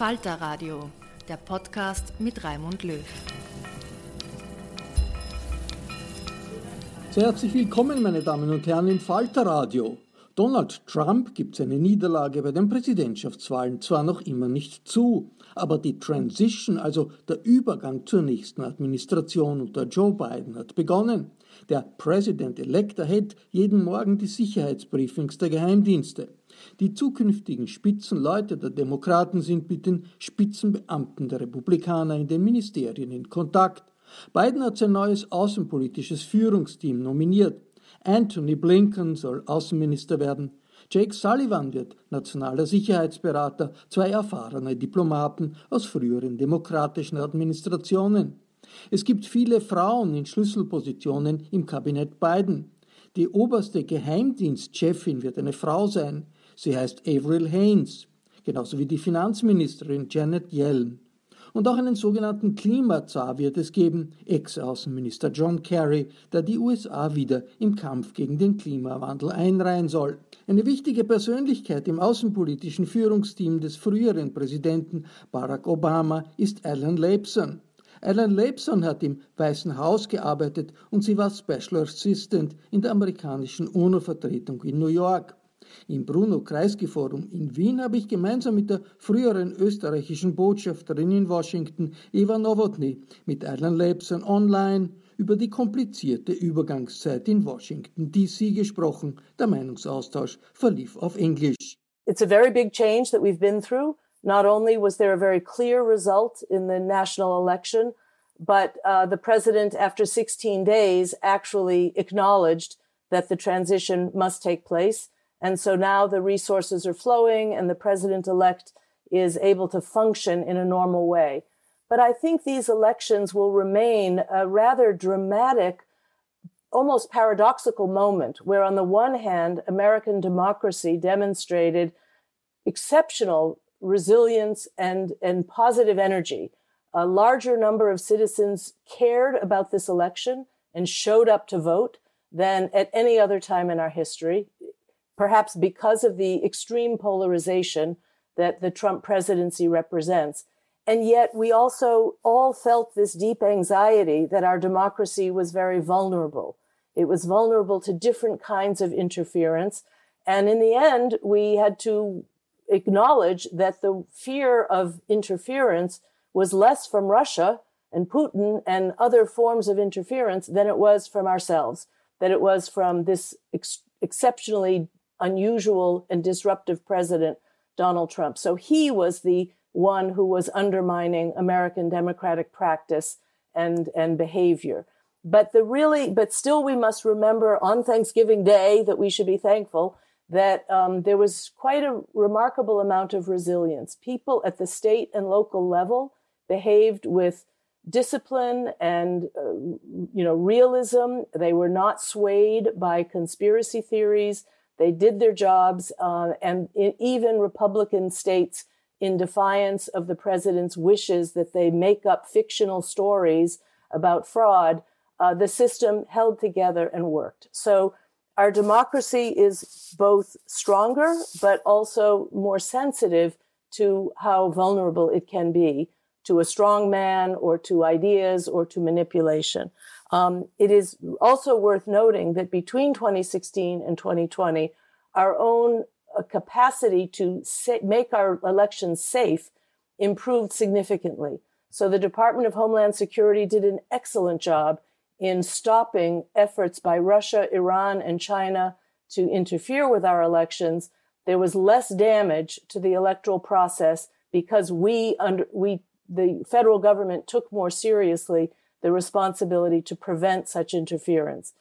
Falter Radio, der Podcast mit Raimund Löw. Sehr herzlich willkommen, meine Damen und Herren, im Falter Radio. Donald Trump gibt seine Niederlage bei den Präsidentschaftswahlen zwar noch immer nicht zu, aber die Transition, also der Übergang zur nächsten Administration unter Joe Biden, hat begonnen. Der President-elect erhält jeden Morgen die Sicherheitsbriefings der Geheimdienste. Die zukünftigen Spitzenleute der Demokraten sind mit den Spitzenbeamten der Republikaner in den Ministerien in Kontakt. Biden hat sein neues außenpolitisches Führungsteam nominiert. Anthony Blinken soll Außenminister werden. Jake Sullivan wird nationaler Sicherheitsberater, zwei erfahrene Diplomaten aus früheren demokratischen Administrationen. Es gibt viele Frauen in Schlüsselpositionen im Kabinett Biden. Die oberste Geheimdienstchefin wird eine Frau sein. Sie heißt Avril Haines, genauso wie die Finanzministerin Janet Yellen. Und auch einen sogenannten Klimazar wird es geben, Ex-Außenminister John Kerry, der die USA wieder im Kampf gegen den Klimawandel einreihen soll. Eine wichtige Persönlichkeit im außenpolitischen Führungsteam des früheren Präsidenten Barack Obama ist Alan Leibson. Alan Leibson hat im Weißen Haus gearbeitet und sie war Special Assistant in der amerikanischen UNO-Vertretung in New York. Im Bruno-Kreisky-Forum in Wien habe ich gemeinsam mit der früheren österreichischen Botschafterin in Washington, Eva Nowotny, mit Alan Lebson online über die komplizierte Übergangszeit in Washington DC gesprochen. Der Meinungsaustausch verlief auf Englisch. It's a very big change that we've been through. Not only was there a very clear result in the national election, but uh, the president, after 16 days, actually acknowledged that the transition must take place. And so now the resources are flowing and the president elect is able to function in a normal way. But I think these elections will remain a rather dramatic, almost paradoxical moment where on the one hand, American democracy demonstrated exceptional resilience and, and positive energy. A larger number of citizens cared about this election and showed up to vote than at any other time in our history perhaps because of the extreme polarization that the Trump presidency represents. And yet we also all felt this deep anxiety that our democracy was very vulnerable. It was vulnerable to different kinds of interference. And in the end, we had to acknowledge that the fear of interference was less from Russia and Putin and other forms of interference than it was from ourselves that it was from this ex- exceptionally unusual and disruptive president, Donald Trump. So he was the one who was undermining American democratic practice and, and behavior. But the really, but still, we must remember on Thanksgiving Day that we should be thankful that um, there was quite a remarkable amount of resilience. People at the state and local level behaved with discipline and uh, you know realism. They were not swayed by conspiracy theories. They did their jobs, uh, and even Republican states, in defiance of the president's wishes that they make up fictional stories about fraud, uh, the system held together and worked. So our democracy is both stronger, but also more sensitive to how vulnerable it can be to a strong man or to ideas or to manipulation. Um, it is also worth noting that between 2016 and 2020, our own uh, capacity to sa- make our elections safe improved significantly. So the Department of Homeland Security did an excellent job in stopping efforts by Russia, Iran, and China to interfere with our elections, there was less damage to the electoral process because we under we the federal government took more seriously the responsibility to prevent such interference.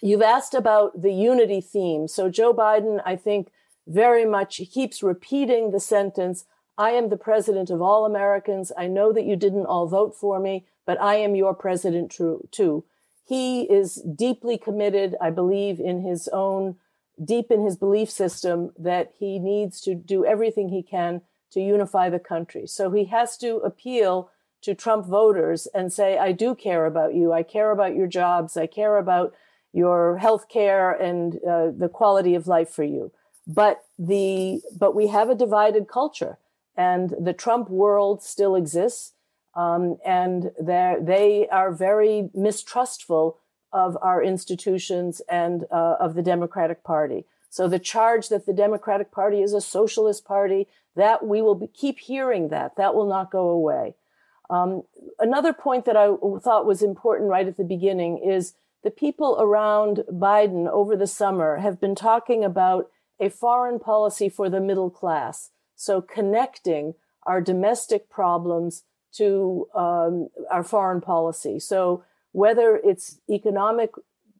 You've asked about the unity theme. So Joe Biden, I think, very much keeps repeating the sentence, I am the president of all Americans. I know that you didn't all vote for me, but I am your president too. He is deeply committed, I believe, in his own, deep in his belief system that he needs to do everything he can to unify the country. So he has to appeal to Trump voters and say, I do care about you. I care about your jobs. I care about your health care and uh, the quality of life for you. But the, but we have a divided culture and the Trump world still exists. Um, and they are very mistrustful of our institutions and uh, of the Democratic Party. So the charge that the Democratic Party is a socialist party, that we will be, keep hearing that. That will not go away. Um, another point that I thought was important right at the beginning is the people around Biden over the summer have been talking about a foreign policy for the middle class. So connecting our domestic problems to um, our foreign policy. So whether it's economic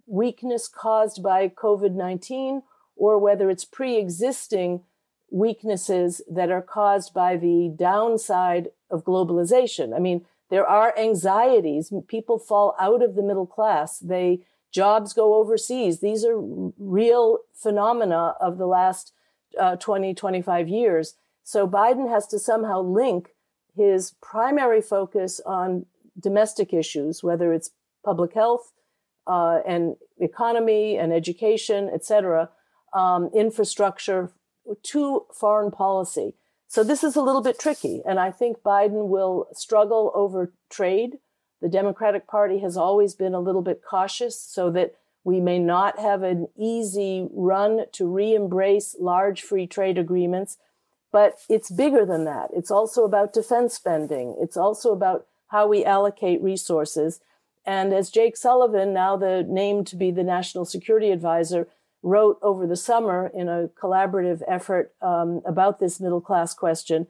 weakness caused by COVID 19 or whether it's pre existing weaknesses that are caused by the downside of globalization. I mean, there are anxieties. People fall out of the middle class. They jobs go overseas. These are real phenomena of the last uh, 20, 25 years. So Biden has to somehow link his primary focus on domestic issues, whether it's public health uh, and economy and education, et cetera, um, infrastructure, to foreign policy. So this is a little bit tricky. And I think Biden will struggle over trade. The Democratic Party has always been a little bit cautious so that we may not have an easy run to re embrace large free trade agreements but it's bigger than that. It's also about defense spending. It's also about how we allocate resources. And as Jake Sullivan, now the named to be the national security advisor, wrote over the summer in a collaborative effort um, about this middle class question,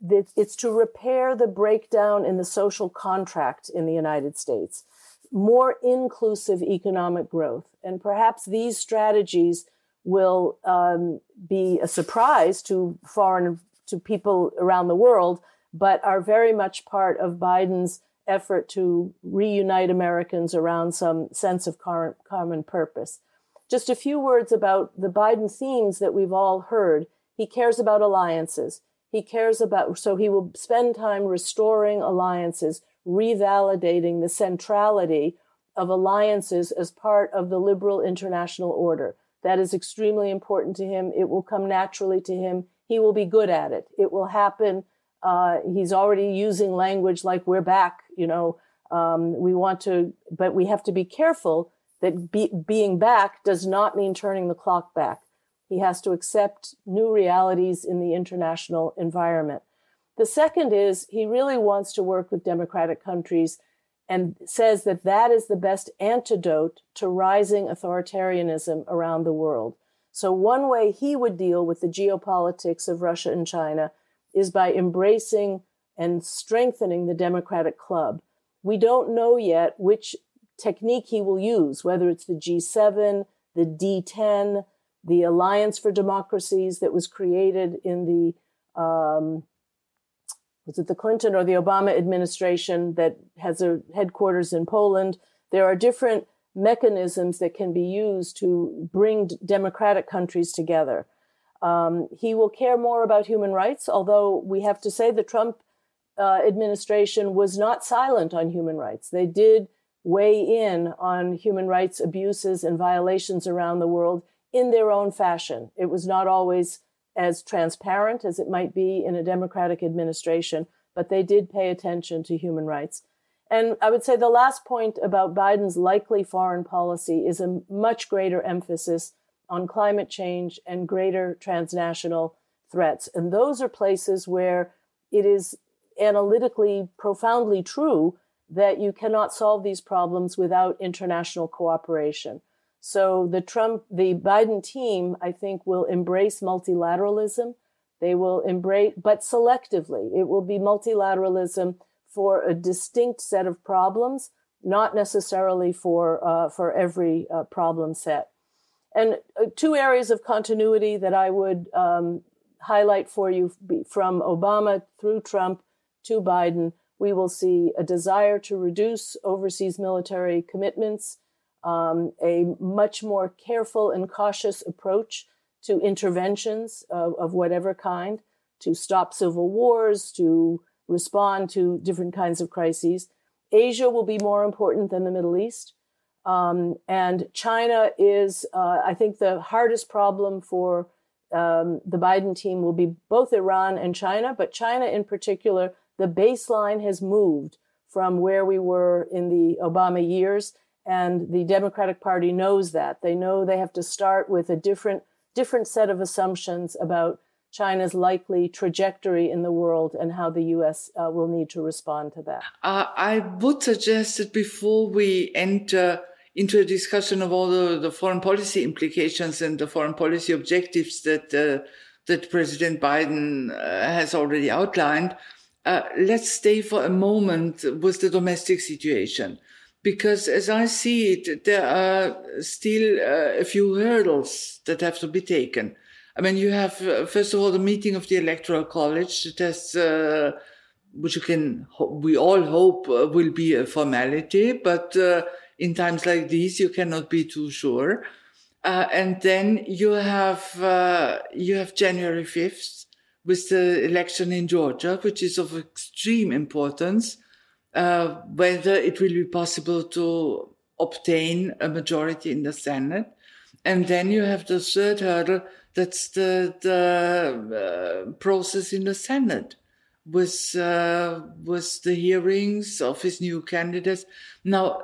that it's to repair the breakdown in the social contract in the United States, more inclusive economic growth. And perhaps these strategies will um, be a surprise to foreign to people around the world, but are very much part of Biden's effort to reunite Americans around some sense of common purpose. Just a few words about the Biden themes that we've all heard. He cares about alliances. He cares about, so he will spend time restoring alliances, revalidating the centrality of alliances as part of the liberal international order. That is extremely important to him. It will come naturally to him. He will be good at it. It will happen. Uh, he's already using language like "we're back." You know, um, we want to, but we have to be careful that be, being back does not mean turning the clock back. He has to accept new realities in the international environment. The second is he really wants to work with democratic countries and says that that is the best antidote to rising authoritarianism around the world. So, one way he would deal with the geopolitics of Russia and China is by embracing and strengthening the democratic club. We don't know yet which technique he will use, whether it's the G7, the D10, the Alliance for Democracies that was created in the um, was it the Clinton or the Obama administration that has a headquarters in Poland? There are different mechanisms that can be used to bring democratic countries together. Um, he will care more about human rights, although we have to say the Trump uh, administration was not silent on human rights. They did weigh in on human rights abuses and violations around the world in their own fashion. It was not always as transparent as it might be in a democratic administration, but they did pay attention to human rights. And I would say the last point about Biden's likely foreign policy is a much greater emphasis on climate change and greater transnational threats. And those are places where it is analytically profoundly true that you cannot solve these problems without international cooperation. So the Trump, the Biden team, I think, will embrace multilateralism. They will embrace, but selectively. It will be multilateralism for a distinct set of problems, not necessarily for uh, for every uh, problem set. And uh, two areas of continuity that I would um, highlight for you from Obama through Trump to Biden, we will see a desire to reduce overseas military commitments um, a much more careful and cautious approach to interventions of, of, whatever kind to stop civil wars, to respond to different kinds of crises. Asia will be more important than the Middle East. Um, and China is, uh, I think, the hardest problem for um, the Biden team will be both Iran and China, but China in particular, the baseline has moved from where we were in the Obama years and the Democratic Party knows that. They know they have to start with a different different set of assumptions about China's likely trajectory in the world and how the U.S. Uh, will need to respond to that. Uh, I would suggest that before we enter into a discussion of all the, the foreign policy implications and the foreign policy objectives that uh, that President Biden uh, has already outlined, uh, let's stay for a moment with the domestic situation because as I see it, there are still uh, a few hurdles that have to be taken. I mean, you have, uh, first of all, the meeting of the Electoral College that has, uh, which you can, we all hope uh, will be a formality, but uh, in times like these, you cannot be too sure. And then you have, you have January 5th with the election in Georgia, which is of extreme importance uh, whether it will be possible to obtain a majority in the Senate. And then you have the third hurdle, that's the, the uh, process in the Senate with, uh, with the hearings of his new candidates. Now, uh,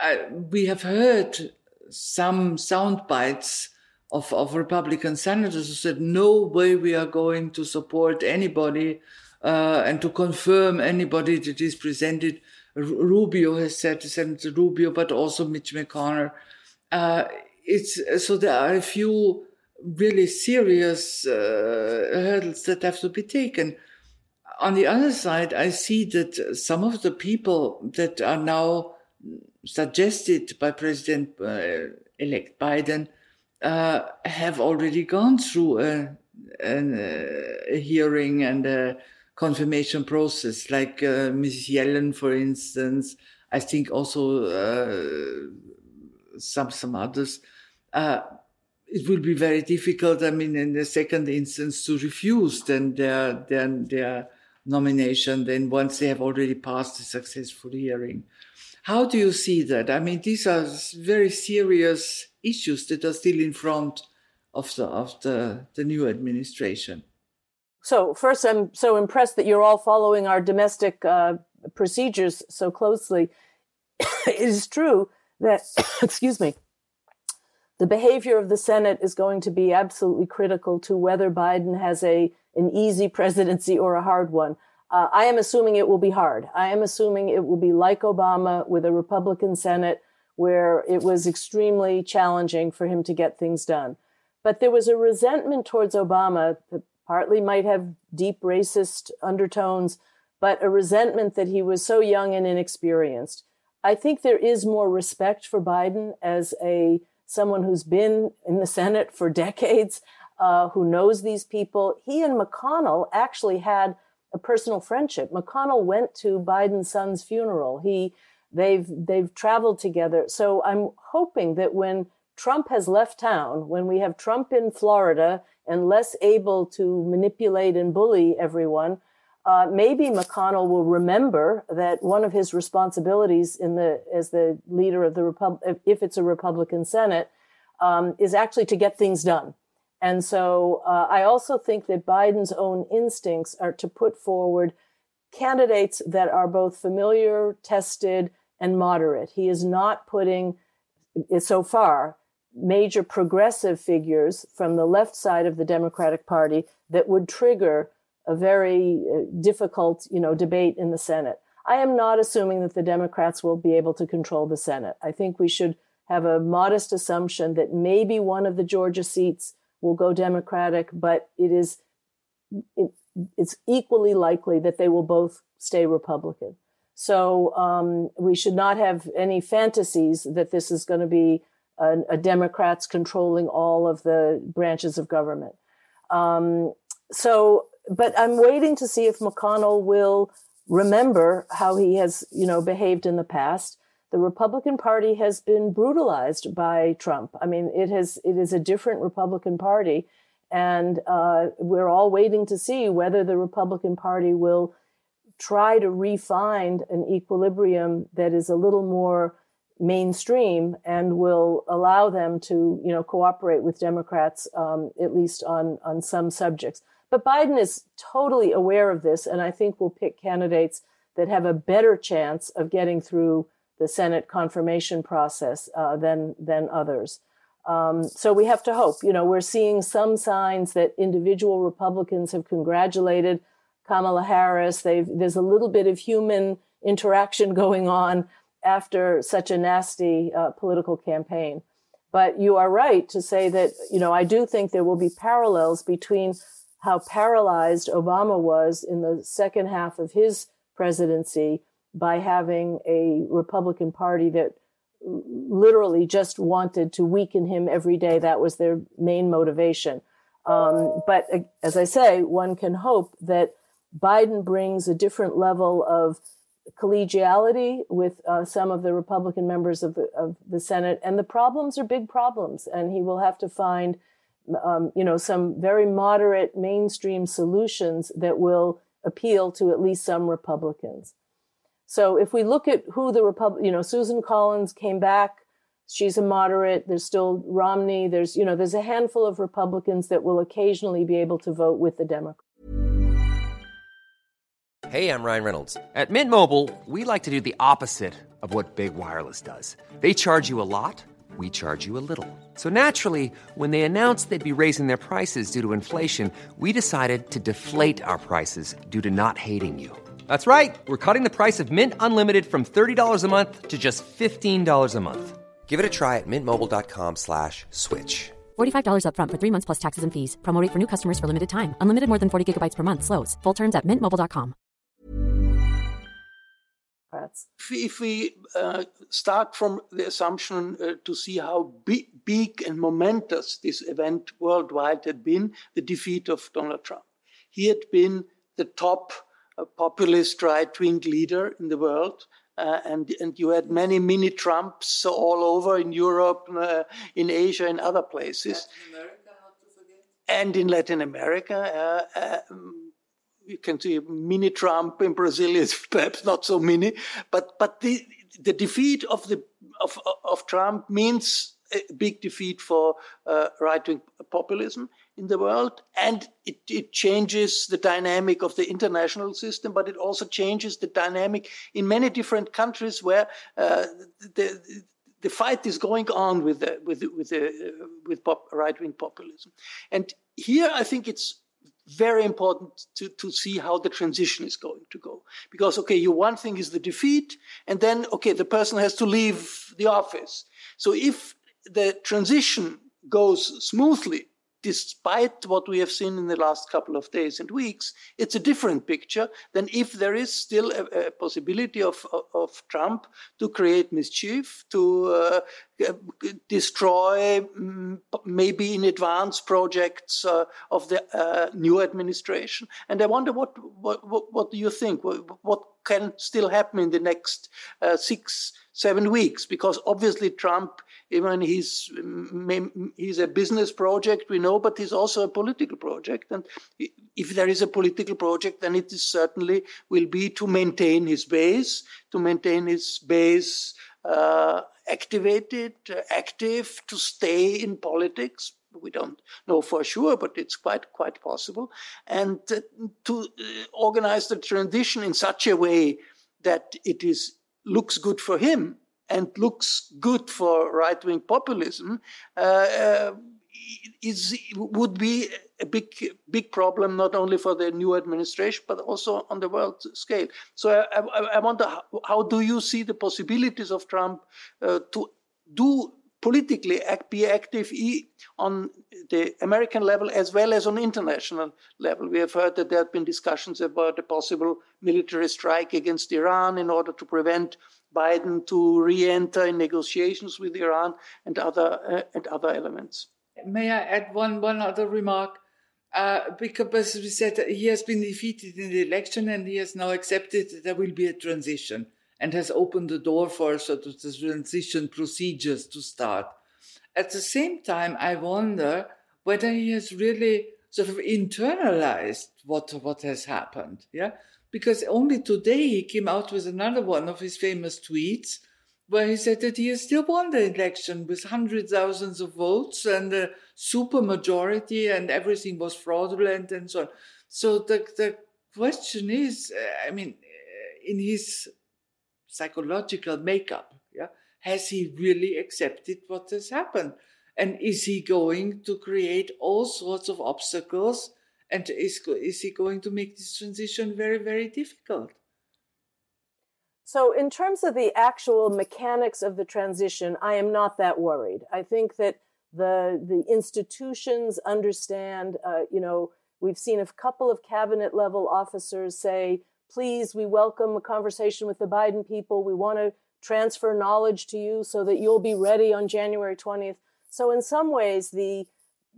I, we have heard some sound bites of, of Republican senators who said, no way we are going to support anybody uh, and to confirm anybody that is presented. Rubio has said, Senator Rubio, but also Mitch McConnell. Uh, it's so there are a few really serious uh, hurdles that have to be taken. On the other side, I see that some of the people that are now suggested by President uh, elect Biden uh, have already gone through a, a, a hearing and a confirmation process, like uh, Mrs. Yellen, for instance. I think also uh, some some others. Uh, it will be very difficult. I mean, in the second instance, to refuse then their their their nomination. Then once they have already passed a successful hearing, how do you see that? I mean, these are very serious issues that are still in front of the of the the new administration. So, first, I'm so impressed that you're all following our domestic uh, procedures so closely. it is true that, excuse me, the behavior of the Senate is going to be absolutely critical to whether Biden has a an easy presidency or a hard one. Uh, I am assuming it will be hard. I am assuming it will be like Obama with a Republican Senate where it was extremely challenging for him to get things done. But there was a resentment towards Obama that partly might have deep racist undertones, but a resentment that he was so young and inexperienced. I think there is more respect for Biden as a someone who's been in the Senate for decades, uh, who knows these people. He and McConnell actually had a personal friendship. McConnell went to Biden's son's funeral. He they've they've traveled together. So I'm hoping that when Trump has left town, when we have Trump in Florida and less able to manipulate and bully everyone, uh, maybe McConnell will remember that one of his responsibilities in the as the leader of the Republic, if it's a Republican Senate, um, is actually to get things done. And so uh, I also think that Biden's own instincts are to put forward candidates that are both familiar, tested, and moderate. He is not putting, so far, major progressive figures from the left side of the Democratic Party that would trigger a very uh, difficult, you know, debate in the Senate. I am not assuming that the Democrats will be able to control the Senate. I think we should have a modest assumption that maybe one of the Georgia seats will go Democratic, but it is it, it's equally likely that they will both stay Republican. So um, we should not have any fantasies that this is going to be a, a, Democrats controlling all of the branches of government. Um, so, but I'm waiting to see if McConnell will remember how he has, you know, behaved in the past. The Republican Party has been brutalized by Trump. I mean, it has it is a different Republican Party, and uh, we're all waiting to see whether the Republican Party will try to refine an equilibrium that is a little more mainstream and will allow them to, you know, cooperate with Democrats, um, at least on, on some subjects. But Biden is totally aware of this, and I think will pick candidates that have a better chance of getting through the Senate confirmation process uh, than than others. Um, so we have to hope. You know, we're seeing some signs that individual Republicans have congratulated Kamala Harris. They've, there's a little bit of human interaction going on after such a nasty uh, political campaign. But you are right to say that, you know, I do think there will be parallels between how paralyzed Obama was in the second half of his presidency by having a Republican Party that literally just wanted to weaken him every day. That was their main motivation. Um, but uh, as I say, one can hope that Biden brings a different level of collegiality with uh, some of the Republican members of the, of the Senate, and the problems are big problems, and he will have to find, um, you know, some very moderate mainstream solutions that will appeal to at least some Republicans. So if we look at who the Republic, you know, Susan Collins came back. She's a moderate. There's still Romney. There's, you know, there's a handful of Republicans that will occasionally be able to vote with the Democrats. Hey, I'm Ryan Reynolds. At Mint Mobile, we like to do the opposite of what Big Wireless does. They charge you a lot, we charge you a little. So naturally, when they announced they'd be raising their prices due to inflation, we decided to deflate our prices due to not hating you. That's right. We're cutting the price of Mint Unlimited from $30 a month to just $15 a month. Give it a try at mintmobile.com slash switch. $45 up front for three months plus taxes and fees. Promo for new customers for limited time. Unlimited more than 40 gigabytes per month. Slows. Full terms at mintmobile.com. If we uh, start from the assumption uh, to see how big, big and momentous this event worldwide had been, the defeat of Donald Trump. He had been the top populist right-wing leader in the world. Uh, and, and you had many mini Trumps all over in Europe, uh, in Asia, and other places. And in Latin America. Uh, um, you can see mini Trump in Brazil is perhaps not so mini, but but the the defeat of the of of Trump means a big defeat for uh, right wing populism in the world, and it, it changes the dynamic of the international system, but it also changes the dynamic in many different countries where uh, the the fight is going on with the, with with the, with pop, right wing populism, and here I think it's very important to, to see how the transition is going to go. Because, okay, you one thing is the defeat, and then, okay, the person has to leave the office. So if the transition goes smoothly, despite what we have seen in the last couple of days and weeks, it's a different picture than if there is still a, a possibility of, of, Trump to create mischief, to uh, destroy mm, maybe in advance projects uh, of the uh, new administration. And I wonder what, what, what, do you think? What, what can still happen in the next uh, six, seven weeks? Because obviously Trump even he's he's a business project we know but he's also a political project and if there is a political project then it is certainly will be to maintain his base to maintain his base uh, activated uh, active to stay in politics we don't know for sure, but it's quite quite possible, and to uh, organize the transition in such a way that it is looks good for him and looks good for right wing populism uh, uh, is would be a big big problem not only for the new administration but also on the world scale. So I, I, I wonder how, how, do you see the possibilities of Trump uh, to do politically act, be active on the American level as well as on international level. We have heard that there have been discussions about a possible military strike against Iran in order to prevent Biden to re-enter in negotiations with Iran and other uh, and other elements. May I add one one other remark? Uh, because we said he has been defeated in the election and he has now accepted that there will be a transition and has opened the door for sort of the transition procedures to start. At the same time, I wonder whether he has really sort of internalized what what has happened. Yeah, because only today he came out with another one of his famous tweets where he said that he has still won the election with hundred thousands of votes and a super majority and everything was fraudulent and so on. So the, the question is, uh, I mean, uh, in his psychological makeup, yeah, has he really accepted what has happened? And is he going to create all sorts of obstacles and is, is he going to make this transition very, very difficult? So, in terms of the actual mechanics of the transition, I am not that worried. I think that the the institutions understand. Uh, you know, we've seen a couple of cabinet level officers say, "Please, we welcome a conversation with the Biden people. We want to transfer knowledge to you so that you'll be ready on January 20th." So, in some ways, the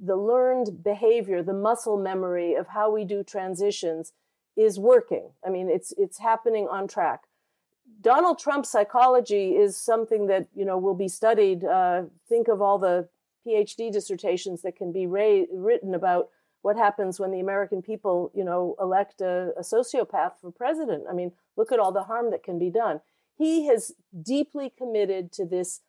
the learned behavior, the muscle memory of how we do transitions is working. I mean, it's it's happening on track. Donald Trump's psychology is something that you know will be studied. Uh, think of all the PhD dissertations that can be ra- written about what happens when the American people, you know, elect a, a sociopath for president. I mean, look at all the harm that can be done. He has deeply committed to this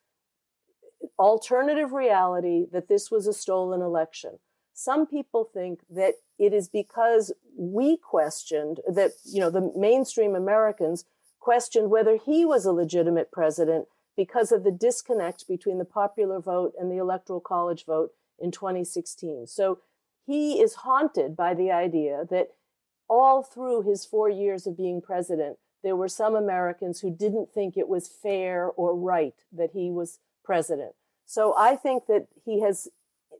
alternative reality that this was a stolen election. Some people think that it is because we questioned that, you know, the mainstream Americans questioned whether he was a legitimate president because of the disconnect between the popular vote and the electoral college vote in 2016. So he is haunted by the idea that all through his four years of being president, there were some Americans who didn't think it was fair or right that he was president. So I think that he has,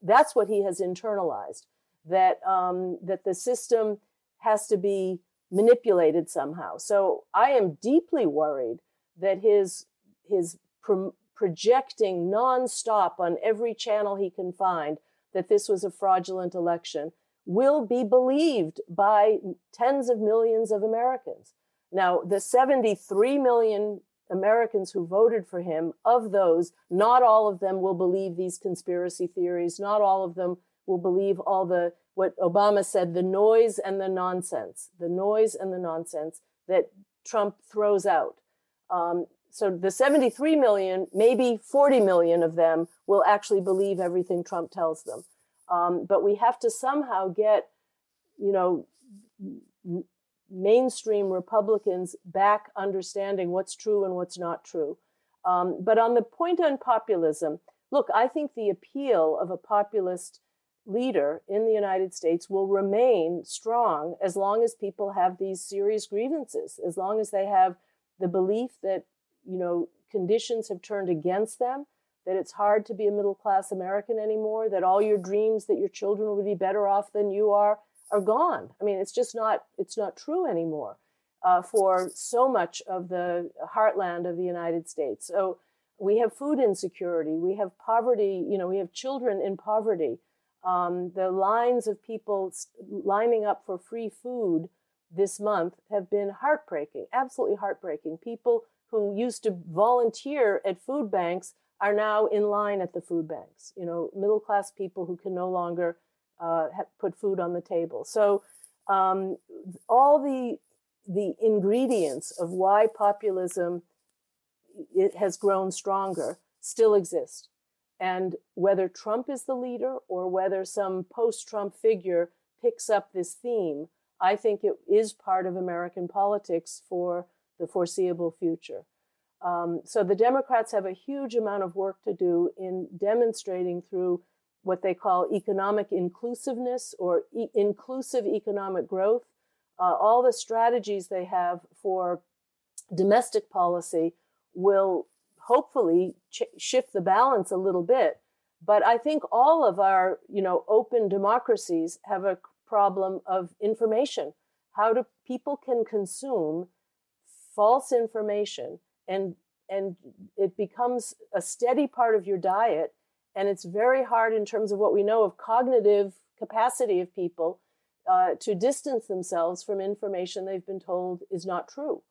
that's what he has internalized, that, um, that the system has to be manipulated somehow. So I am deeply worried that his, his pro- projecting nonstop on every channel he can find that this was a fraudulent election will be believed by tens of millions of Americans. Now, the 73 million Americans who voted for him, of those, not all of them will believe these conspiracy theories. Not all of them will believe all the, what Obama said, the noise and the nonsense, the noise and the nonsense that Trump throws out. Um, so the 73 million, maybe 40 million of them will actually believe everything Trump tells them. Um, but we have to somehow get, you know, mainstream Republicans back understanding what's true and what's not true. Um, but on the point on populism, look, I think the appeal of a populist leader in the United States will remain strong as long as people have these serious grievances, as long as they have the belief that, you know, conditions have turned against them, that it's hard to be a middle class American anymore, that all your dreams that your children would be better off than you are are gone. I mean, it's just not it's not true anymore uh, for so much of the heartland of the United States. So we have food insecurity, we have poverty. You know, we have children in poverty. Um, the lines of people lining up for free food this month have been heartbreaking, absolutely heartbreaking. People who used to volunteer at food banks are now in line at the food banks. You know, middle class people who can no longer uh, put food on the table. So um, all the the ingredients of why populism it has grown stronger still exist. And whether Trump is the leader or whether some post-Trump figure picks up this theme, I think it is part of American politics for the foreseeable future. Um, so the Democrats have a huge amount of work to do in demonstrating through what they call economic inclusiveness or e- inclusive economic growth, uh, all the strategies they have for domestic policy will hopefully ch- shift the balance a little bit. But I think all of our, you know, open democracies have a problem of information. How do people can consume false information and and it becomes a steady part of your diet. And it's very hard in terms of what we know of cognitive capacity of people uh, to distance themselves from information they've been told is not true.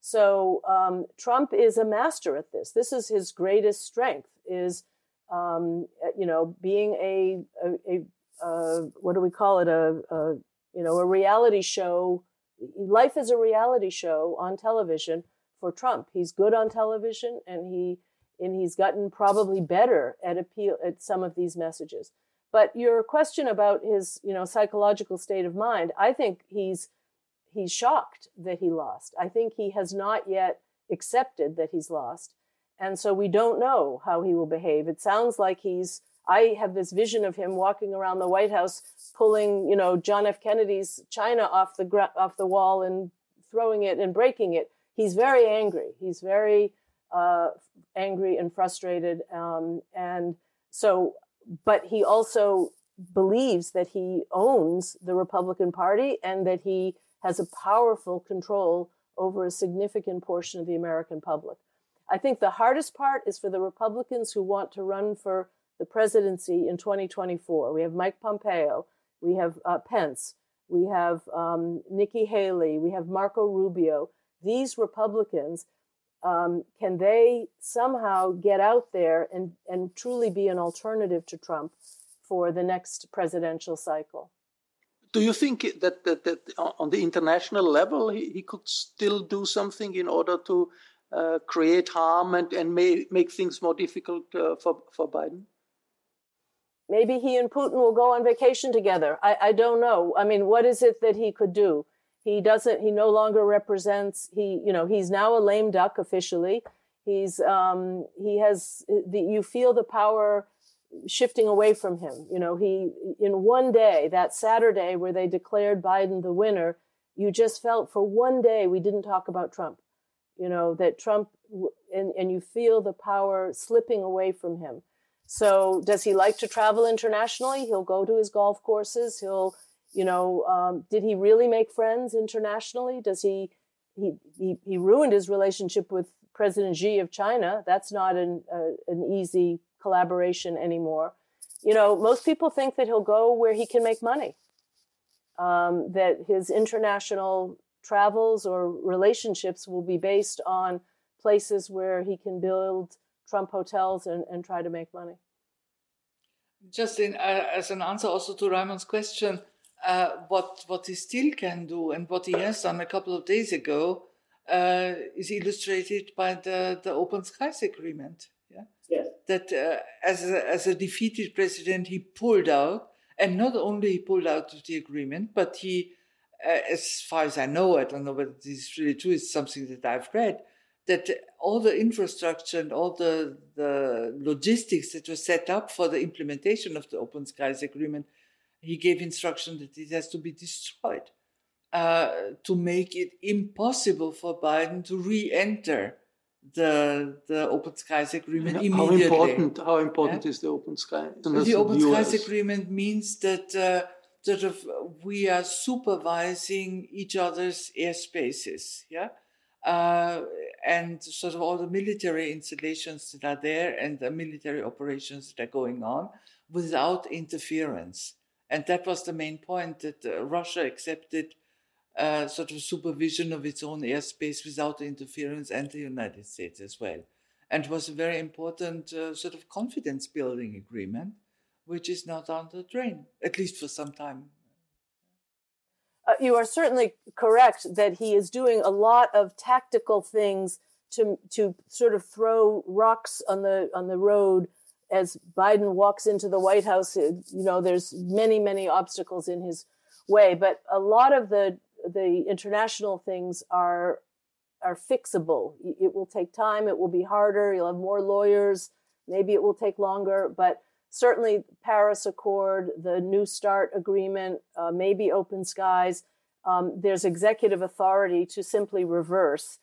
So um, trump is a master at this. This is his greatest strength is um, you know being a, a, a, a, what do we call it? A, a you know a reality show life is a reality show on television for Trump. He's good on television and he and he's gotten probably better at appeal at some of these messages. But your question about his, you know, psychological state of mind, I think he's he's shocked that he lost. I think he has not yet accepted that he's lost. And so we don't know how he will behave. It sounds like he's I have this vision of him walking around the White House pulling, you know, John F. Kennedy's china off the off the wall and throwing it and breaking it he's very angry. He's very uh, angry and frustrated. Um, and so, but he also believes that he owns the Republican Party and that he has a powerful control over a significant portion of the American public. I think the hardest part is for the Republicans who want to run for the presidency in 2024. We have Mike Pompeo, we have uh, Pence, we have um, Nikki Haley, we have Marco Rubio these Republicans, um, can they somehow get out there and, and truly be an alternative to Trump for the next presidential cycle? Do you think that, that, that on the international level he, he could still do something in order to uh, create harm and, and may, make things more difficult uh, for, for Biden? Maybe he and Putin will go on vacation together. I, I don't know. I mean, what is it that he could do? He doesn't, he no longer represents, he, you know, he's now a lame duck officially. He's, um, he has, the, you feel the power shifting away from him. You know, he, in one day, that Saturday where they declared Biden the winner, you just felt for one day we didn't talk about Trump. You know, that Trump, and, and you feel the power slipping away from him. So, does he like to travel internationally? He'll go to his golf courses. He'll you know, um, did he really make friends internationally? Does he, he, he, he ruined his relationship with President Xi of China. That's not an, uh, an easy collaboration anymore. You know, most people think that he'll go where he can make money, um, that his international travels or relationships will be based on places where he can build Trump hotels and, and try to make money. Just in, uh, as an answer also to Raimund's question, uh, what what he still can do and what he has done a couple of days ago uh, is illustrated by the the Open Skies Agreement. Yeah, yes. that uh, as a, as a defeated president, he pulled out, and not only he pulled out of the agreement, but he, uh, as far as I know, I don't know whether this is really true. It's something that I've read. That all the infrastructure and all the, the logistics that were set up for the implementation of the Open Skies Agreement, he gave instruction that it has to be destroyed uh, to make it impossible for Biden to re-enter the the Open Skies Agreement immediately. How important? How important yeah? is the Open Skies? The Open Skies Agreement means that uh, sort of we are supervising each other's airspaces. Yeah uh, and sort of all the military installations that are there and the military operations that are going on without interference. And that was the main point that uh, Russia accepted uh, sort of supervision of its own airspace without interference and the United States as well. And it was a very important uh, sort of confidence building agreement, which is now down the drain, at least for some time uh, you are certainly correct that he is doing a lot of tactical things to to sort of throw rocks on the on the road as Biden walks into the White House. You know, there's many many obstacles in his way, but a lot of the the international things are are fixable. It will take time. It will be harder. You'll have more lawyers. Maybe it will take longer, but certainly Paris Accord, the New START agreement, uh, maybe Open Skies. Um, there's executive authority to simply reverse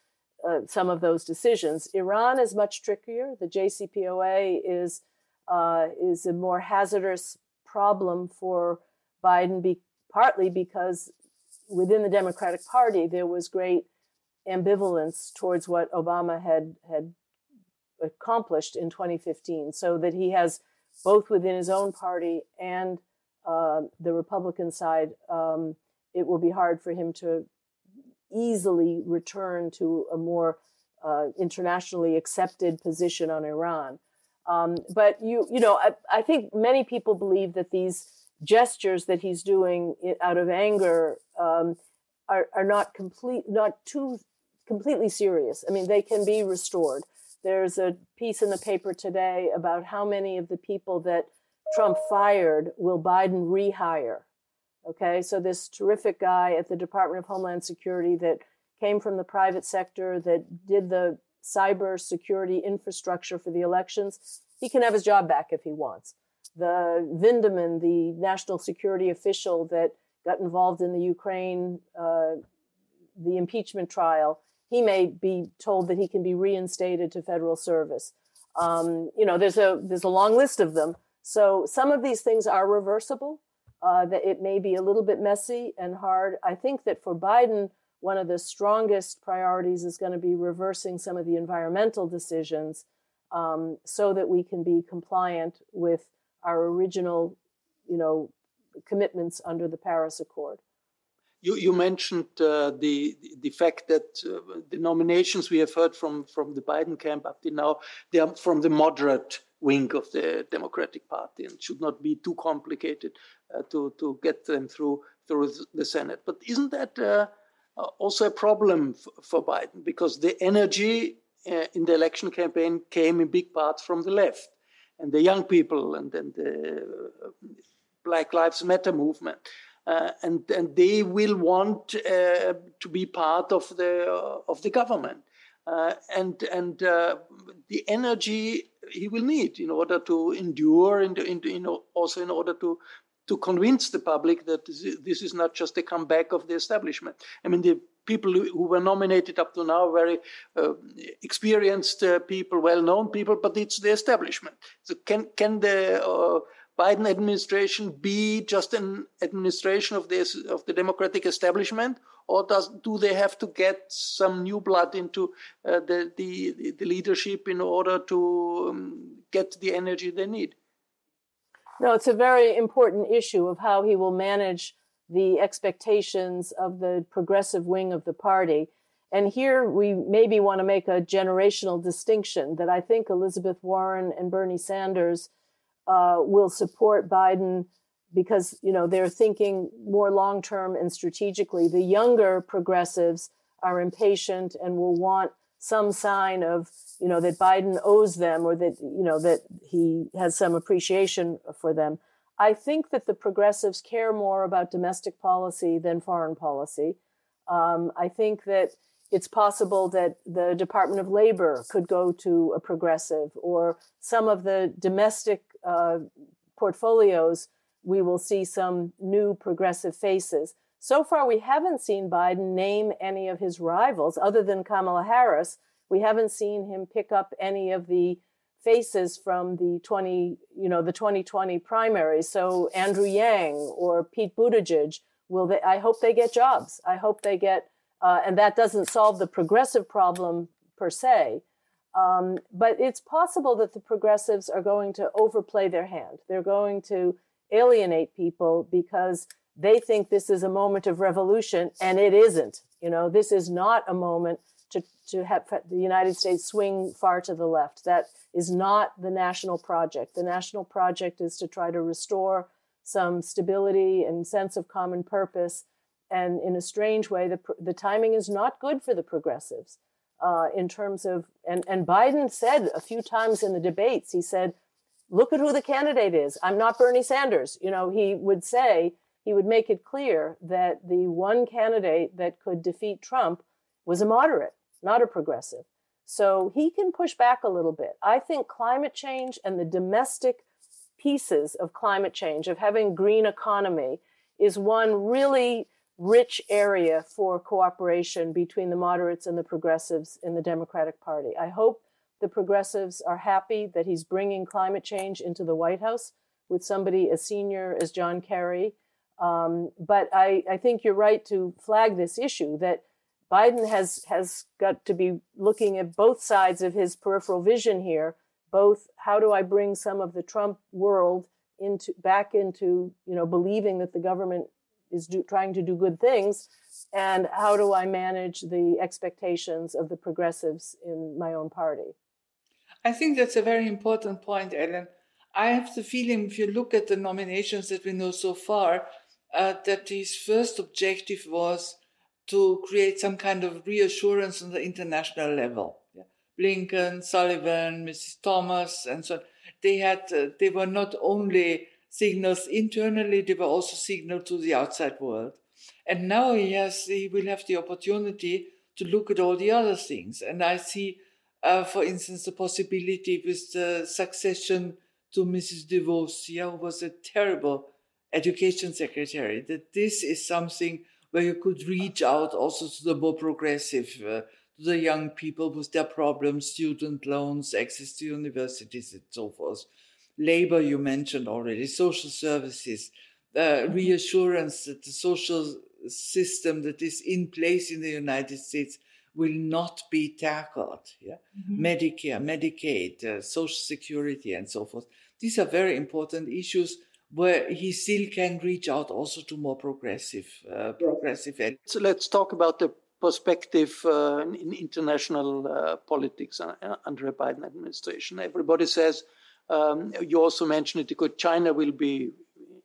uh, some of those decisions. Iran is much trickier. The JCPOA is uh, is a more hazardous problem for Biden, be, partly because within the Democratic Party there was great ambivalence towards what Obama had had accomplished in 2015, so that he has both within his own party and uh, the Republican side, um, it will be hard for him to easily return to a more uh, internationally accepted position on Iran. Um, but you, you know, I, I, think many people believe that these gestures that he's doing out of anger um, are, are not complete, not too completely serious. I mean, they can be restored. There's a piece in the paper today about how many of the people that Trump fired will Biden rehire. Okay, so this terrific guy at the Department of Homeland Security that came from the private sector, that did the cyber security infrastructure for the elections, he can have his job back if he wants. The Vindman, the national security official that got involved in the Ukraine, uh, the impeachment trial, he may be told that he can be reinstated to federal service. Um, you know, there's a there's a long list of them. So some of these things are reversible. Uh, that it may be a little bit messy and hard. I think that for Biden, one of the strongest priorities is going to be reversing some of the environmental decisions um, so that we can be compliant with our original, you know, commitments under the Paris Accord. You, you mentioned uh, the the fact that uh, the nominations we have heard from from the Biden camp up to now they are from the moderate wing of the Democratic Party and should not be too complicated uh, to to get them through through the Senate. But isn't that uh, also a problem for Biden because the energy uh, in the election campaign came in big parts from the left and the young people and then the uh, Black Lives Matter movement. Uh, and and they will want uh, to be part of the uh, of the government, uh, and and the energy he will need in order to endure, and in, in, also in order to to convince the public that this is not just a comeback of the establishment. I mean, the people who were nominated up to now very uh, experienced uh, people, well-known people, but it's the establishment. So can can the uh, Biden administration be just an administration of this of the democratic establishment, or does do they have to get some new blood into uh, the, the, the leadership in order to um, get the energy they need? No, it's a very important issue of how he will manage the expectations of the progressive wing of the party. And here we maybe want to make a generational distinction that I think Elizabeth Warren and Bernie Sanders uh, will support Biden because you know they're thinking more long term and strategically. The younger progressives are impatient and will want some sign of you know that Biden owes them or that you know that he has some appreciation for them. I think that the progressives care more about domestic policy than foreign policy. Um, I think that it's possible that the Department of Labor could go to a progressive, or some of the domestic uh, portfolios, we will see some new progressive faces. So far, we haven't seen Biden name any of his rivals other than Kamala Harris. We haven't seen him pick up any of the faces from the 20, you know, the 2020 primaries. So Andrew Yang or Pete Buttigieg will they, I hope they get jobs. I hope they get, uh, and that doesn't solve the progressive problem per se. Um, but it's possible that the progressives are going to overplay their hand. They're going to alienate people because they think this is a moment of revolution, and it isn't. You know, this is not a moment to, to have the United States swing far to the left. That is not the national project. The national project is to try to restore some stability and sense of common purpose. And in a strange way, the, the timing is not good for the progressives uh, in terms of, and, and Biden said a few times in the debates, he said, look at who the candidate is. I'm not Bernie Sanders. You know, he would say, he would make it clear that the one candidate that could defeat Trump was a moderate, not a progressive. So he can push back a little bit. I think climate change and the domestic pieces of climate change, of having green economy, is one really rich area for cooperation between the moderates and the progressives in the Democratic Party. I hope the progressives are happy that he's bringing climate change into the White House with somebody as senior as John Kerry. Um, but I, I think you're right to flag this issue that Biden has has got to be looking at both sides of his peripheral vision here. Both, how do I bring some of the Trump world into back into you know believing that the government is do, trying to do good things, and how do I manage the expectations of the progressives in my own party? I think that's a very important point, Ellen. I have the feeling, if you look at the nominations that we know so far, uh, that his first objective was to create some kind of reassurance on the international level. Yeah. Blinken, Sullivan, Mrs. Thomas, and so on. They had, uh, they were not only signals internally, they were also signal to the outside world. And now he has, he will have the opportunity to look at all the other things. And I see, uh, for instance, the possibility with the succession to Mrs. DeVos, yeah, who was a terrible education secretary, that this is something where you could reach out also to the more progressive, uh, to the young people with their problems, student loans, access to universities, and so forth. Labor, you mentioned already, social services, uh, reassurance that the social system that is in place in the United States will not be tackled. Yeah? Mm-hmm. Medicare, Medicaid, uh, Social Security, and so forth. These are very important issues where he still can reach out also to more progressive, uh, progressive. So let's talk about the perspective uh, in international uh, politics uh, under a Biden administration. Everybody says um, you also mentioned it. China will be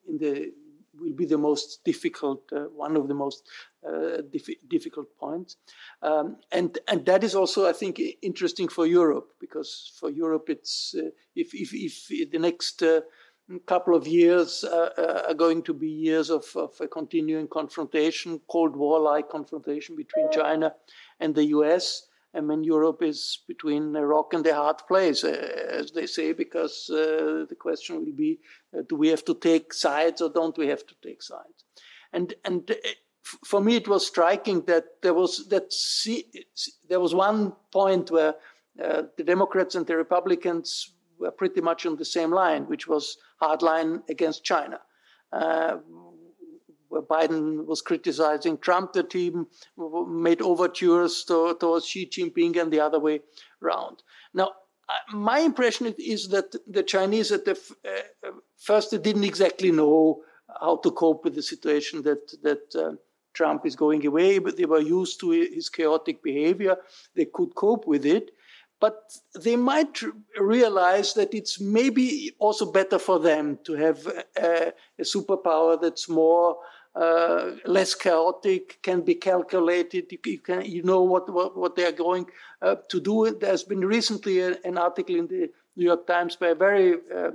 in the will be the most difficult, uh, one of the most uh, difficult points, um, and and that is also, I think, interesting for Europe because for Europe, it's if if if the next couple of years uh, uh, are going to be years of, of a continuing confrontation, Cold War like confrontation between China and the US. I mean, Europe is between a rock and a hard place, uh, as they say, because uh, the question will be uh, do we have to take sides or don't we have to take sides? And, and for me, it was striking that there was, that see, there was one point where the Democrats and the Republicans were pretty much on the same line, which was hard line against China. Uh, Biden was criticizing Trump, that he made overtures to, towards Xi Jinping and the other way around. Now, my impression is that the Chinese at the f- uh, first they didn't exactly know how to cope with the situation that that uh, Trump is going away, but they were used to his chaotic behavior. They could cope with it, but they might realize that it's maybe also better for them to have a, a superpower that's more uh, less chaotic, can be calculated. You, can, you know what, what, what they are going uh, to do. There's been recently a, an article in the New York Times by a very uh,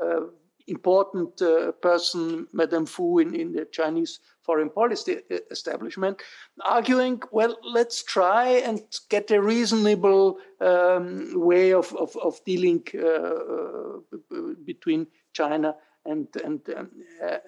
uh important uh, person, Madame Fu, in, in the Chinese foreign policy establishment, arguing, well, let's try and get a reasonable um, way of, of, of dealing uh, between China and, and, um,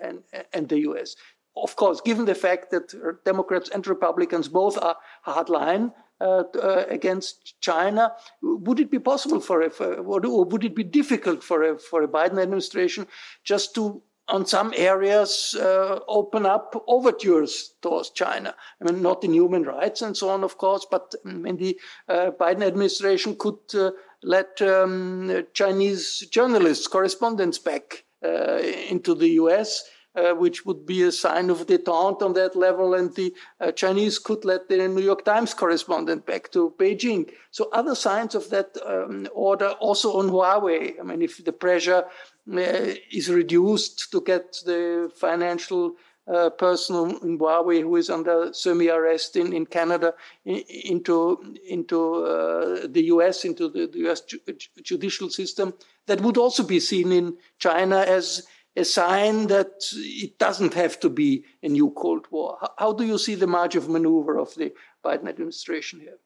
and, and the US. Of course, given the fact that Democrats and Republicans both are hardline, uh, uh, against China. Would it be possible for a, for, or would it be difficult for a, for a Biden administration just to on some areas uh, open up overtures towards China. I mean, not in human rights and so on, of course, but I mean, the uh, Biden administration could uh, let um, Chinese journalists, correspondents back uh, into the US. Uh, which would be a sign of detente on that level, and the uh, Chinese could let the New York Times correspondent back to Beijing. So other signs of that um, order also on Huawei. I mean, if the pressure uh, is reduced to get the financial uh, person in Huawei who is under semi-arrest in, in Canada in, into into uh, the U.S. into the, the U.S. Ju- judicial system. That would also be seen in China as a sign that it doesn't have to be a new Cold War. How, do you see the margin of maneuver of the Biden administration here?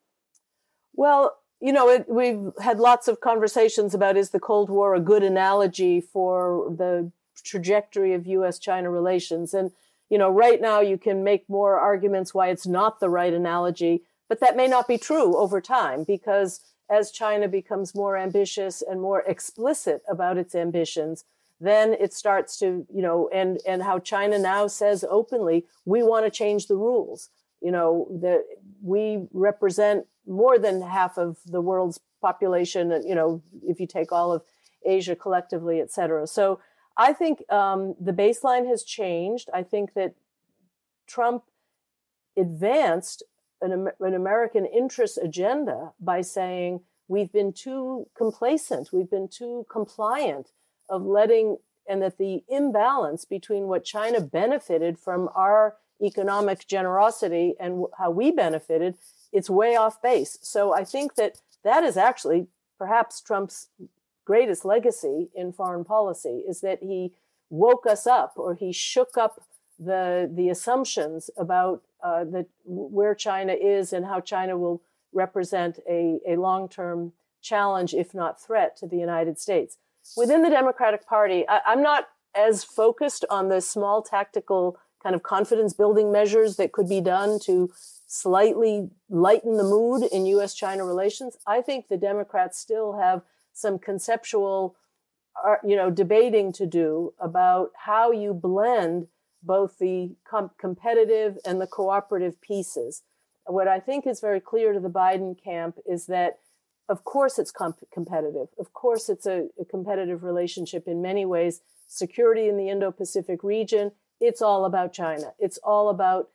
Well, you know, it, we've had lots of conversations about is the Cold War a good analogy for the trajectory of U.S. China relations? And, you know, right now you can make more arguments why it's not the right analogy, but that may not be true over time because as China becomes more ambitious and more explicit about its ambitions, then it starts to, you know, and, and how China now says openly, we want to change the rules. You know, that we represent more than half of the world's population, you know, if you take all of Asia collectively, et cetera. So I think um, the baseline has changed. I think that Trump advanced an, an American interest agenda by saying we've been too complacent, we've been too compliant of letting, and that the imbalance between what China benefited from our economic generosity and how we benefited it's way off base. So I think that that is actually perhaps Trump's greatest legacy in foreign policy is that he woke us up or he shook up the the assumptions about uh, the where China is and how China will represent a, a long term challenge, if not threat, to the United States. Within the Democratic Party, I, I'm not as focused on the small tactical kind of confidence building measures that could be done to slightly lighten the mood in US China relations. I think the Democrats still have some conceptual uh, you know debating to do about how you blend both the com- competitive and the cooperative pieces. What I think is very clear to the Biden camp is that of course it's comp- competitive. Of course it's a, a competitive relationship in many ways. Security in the Indo-Pacific region, it's all about China. It's all about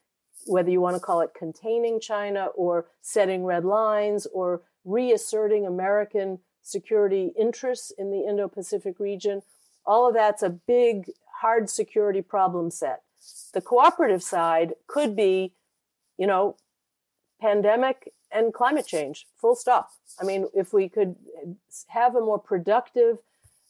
whether you want to call it containing China or setting red lines or reasserting American security interests in the Indo Pacific region, all of that's a big, hard security problem set. The cooperative side could be, you know, pandemic and climate change, full stop. I mean, if we could have a more productive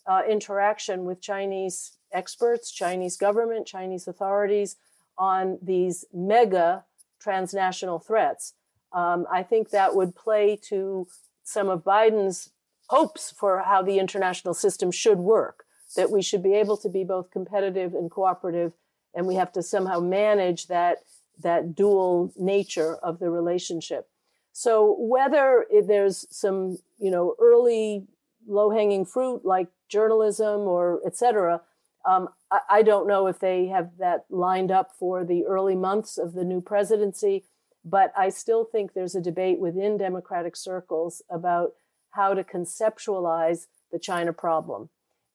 uh, interaction with Chinese experts, Chinese government, Chinese authorities on these mega transnational threats. Um, I think that would play to some of Biden's hopes for how the international system should work, that we should be able to be both competitive and cooperative, and we have to somehow manage that, that dual nature of the relationship. So whether there's some, you know, early low-hanging fruit like journalism or et cetera, um, I, I, don't know if they have that lined up for the early months of the new presidency, but I still think there's a debate within Democratic circles about how to conceptualize the China problem.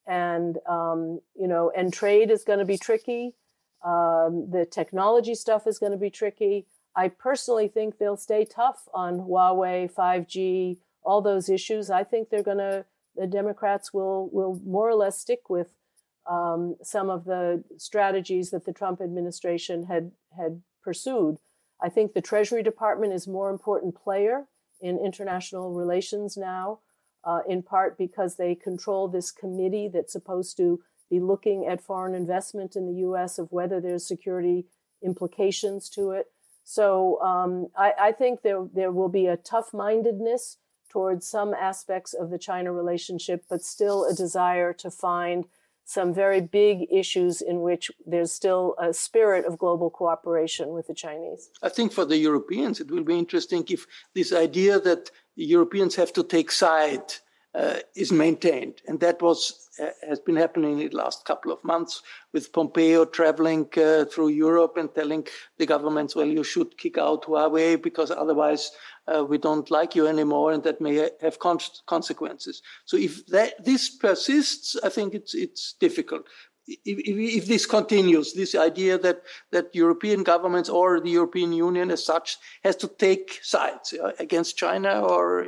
And, um, you know, and trade is going to be tricky. Um, the technology stuff is going to be tricky. I personally think they'll stay tough on Huawei, 5G, all those issues. I think they're going to, the Democrats will, will more or less stick with um, some of the strategies that the Trump administration had had pursued. I think the Treasury Department is more important player in international relations now, uh, in part because they control this committee that's supposed to be looking at foreign investment in the U.S. of whether there's security implications to it. So um, I, I, think there there will be a tough mindedness towards some aspects of the China relationship, but still a desire to find some very big issues in which there's still a spirit of global cooperation with the Chinese. I think for the Europeans, it will be interesting if this idea that Europeans have to take side uh, is maintained. And that was uh, has been happening in the last couple of months with Pompeo traveling uh, through Europe and telling the governments, well, you should kick out Huawei because otherwise uh, we don't like you anymore, and that may have con- consequences. So if that, this persists, I think it's it's difficult. If, if, if, this continues, this idea that, that European governments or the European Union as such has to take sides against China or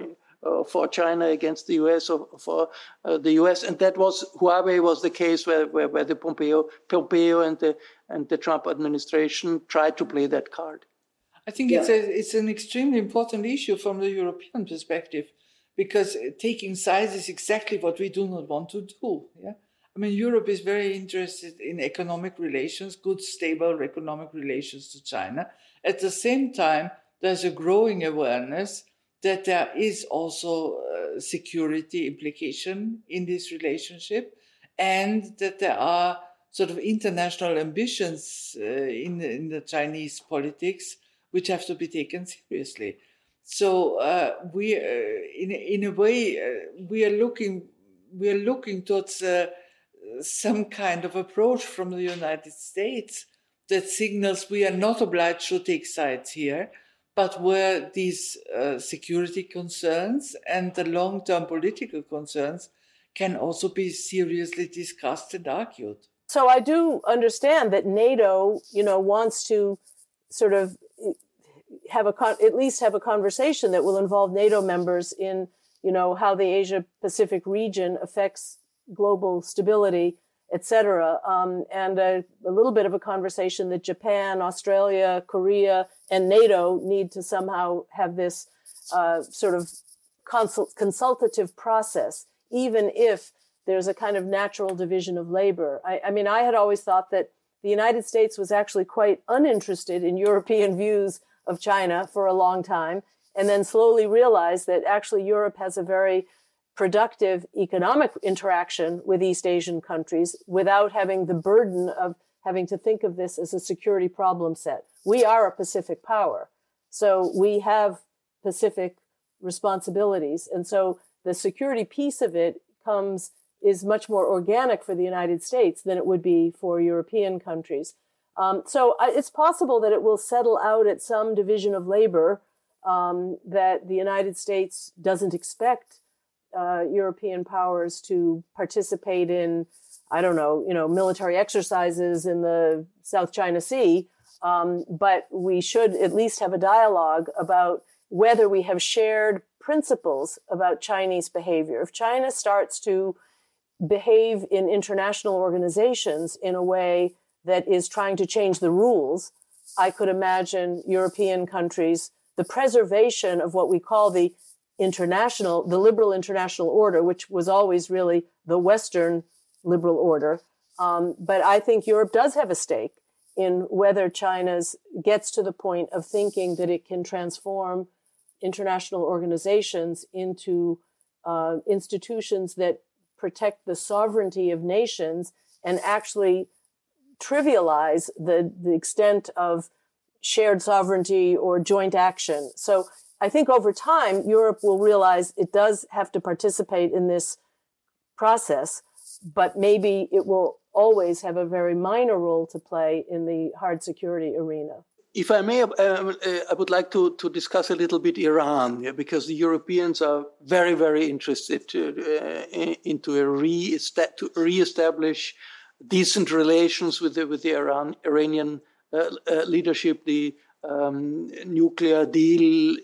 for China against the US or for uh, the US. And that was Huawei was the case where, where, where, the Pompeo, Pompeo and the, and the Trump administration tried to play that card. I think yeah. it's, a, it's an extremely important issue from the European perspective because taking sides is exactly what we do not want to do. Yeah. I mean, Europe is very interested in economic relations, good, stable economic relations to China. At the same time, there's a growing awareness that there is also uh, security implication in this relationship and that there are sort of international ambitions uh, in, the, in the Chinese politics which have to be taken seriously. So uh, we, uh, in in a way, uh, we are looking we are looking towards some kind of approach from the United States that signals we are not obliged to take sides here, but where these uh, security concerns and the long term political concerns can also be seriously discussed and argued. So I do understand that NATO, you know, wants to sort of have a con- at least have a conversation that will involve NATO members in, you know, how the Asia Pacific region affects global stability etc. Um, and a, a, little bit of a conversation that Japan, Australia, Korea, and NATO need to somehow have this uh, sort of consult- consultative process, even if there's a kind of natural division of labor. I, I mean, I had always thought that the United States was actually quite uninterested in European views of China for a long time, and then slowly realized that actually Europe has a very productive economic interaction with East Asian countries without having the burden of having to think of this as a security problem set. We are a Pacific power. So we have Pacific responsibilities. And so the security piece of it comes, is much more organic for the United States than it would be for European countries. Um, so it's possible that it will settle out at some division of labor um, that the United States doesn't expect uh, European powers to participate in, I don't know, you know, military exercises in the South China Sea. Um, but we should at least have a dialogue about whether we have shared principles about Chinese behavior. If China starts to behave in international organizations in a way that is trying to change the rules, I could imagine European countries, the preservation of what we call the international, the liberal international order, which was always really the Western liberal order. Um, but I think Europe does have a stake in whether China's gets to the point of thinking that it can transform international organizations into uh, institutions that protect the sovereignty of nations and actually trivialize the, the extent of shared sovereignty or joint action. So I think over time, Europe will realize it does have to participate in this process, but maybe it will always have a very minor role to play in the hard security arena. If I may, uh, uh, I would like to, to discuss a little bit Iran, yeah, because the Europeans are very, very interested to, uh, into a re to reestablish decent relations with the, with the Iran, Iranian uh, uh leadership. The um, nuclear deal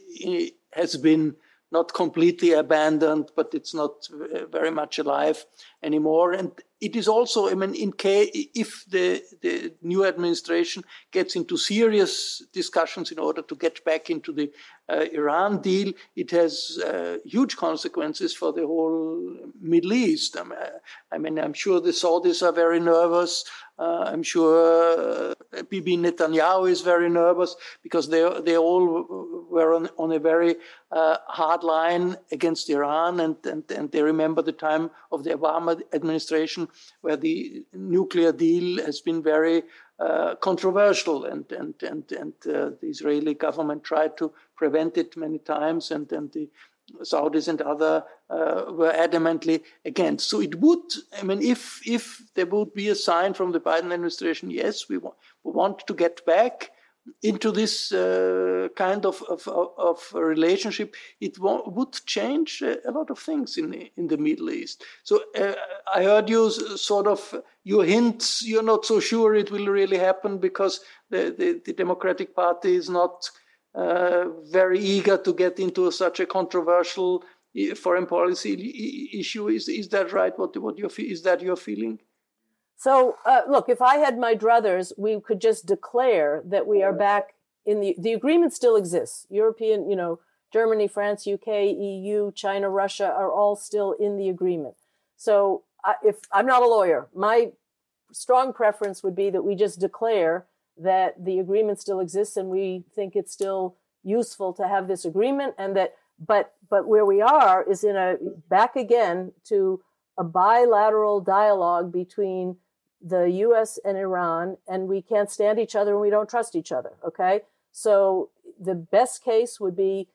has been not completely abandoned, but it's not very much alive anymore. And it is also, I mean, in case if the, the new administration gets into serious discussions in order to get back into the uh, Iran deal, it has uh, huge consequences for the whole Middle East. I mean, I mean, I'm sure the Saudis are very nervous. Uh, I'm sure uh, Bibi Netanyahu is very nervous because they they all were on, on a very uh, hard line against Iran, and, and and they remember the time of the Obama administration where the nuclear deal has been very uh, controversial, and and and and uh, the Israeli government tried to prevent it many times, and and the Saudis and other uh, were adamantly against. So it would, I mean, if if there would be a sign from the Biden administration, yes, we want we want to get back into this uh, kind of, of, of relationship, it would change a lot of things in the, in the Middle East. So uh, I heard you sort of your hints. You're not so sure it will really happen because the, the, the Democratic Party is not uh, very eager to get into such a controversial foreign policy issue. Is is that right? What what your is that your feeling? So, uh, look, if I had my druthers, we could just declare that we are back in the, the agreement still exists. European, you know, Germany, France, UK, EU, China, Russia are all still in the agreement. So, uh, if I'm not a lawyer, my strong preference would be that we just declare that the agreement still exists and we think it's still useful to have this agreement and that but but where we are is in a back again to a bilateral dialogue between the US and Iran, and we can't stand each other and we don't trust each other. Okay. So the best case would be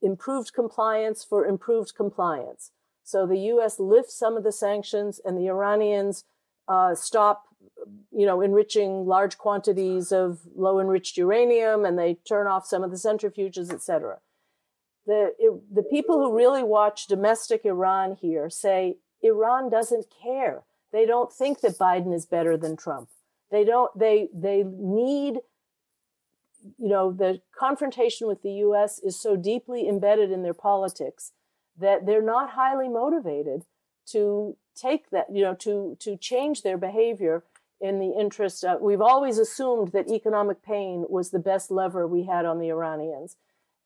improved compliance for improved compliance. So the US lifts some of the sanctions and the Iranians uh, stop, you know, enriching large quantities of low enriched uranium and they turn off some of the centrifuges, etc. The, it, the people who really watch domestic Iran here say Iran doesn't care they don't think that Biden is better than Trump. They don't, they, they need, you know, the confrontation with the US is so deeply embedded in their politics that they're not highly motivated to take that, you know, to, to change their behavior in the interest of, we've always assumed that economic pain was the best lever we had on the Iranians.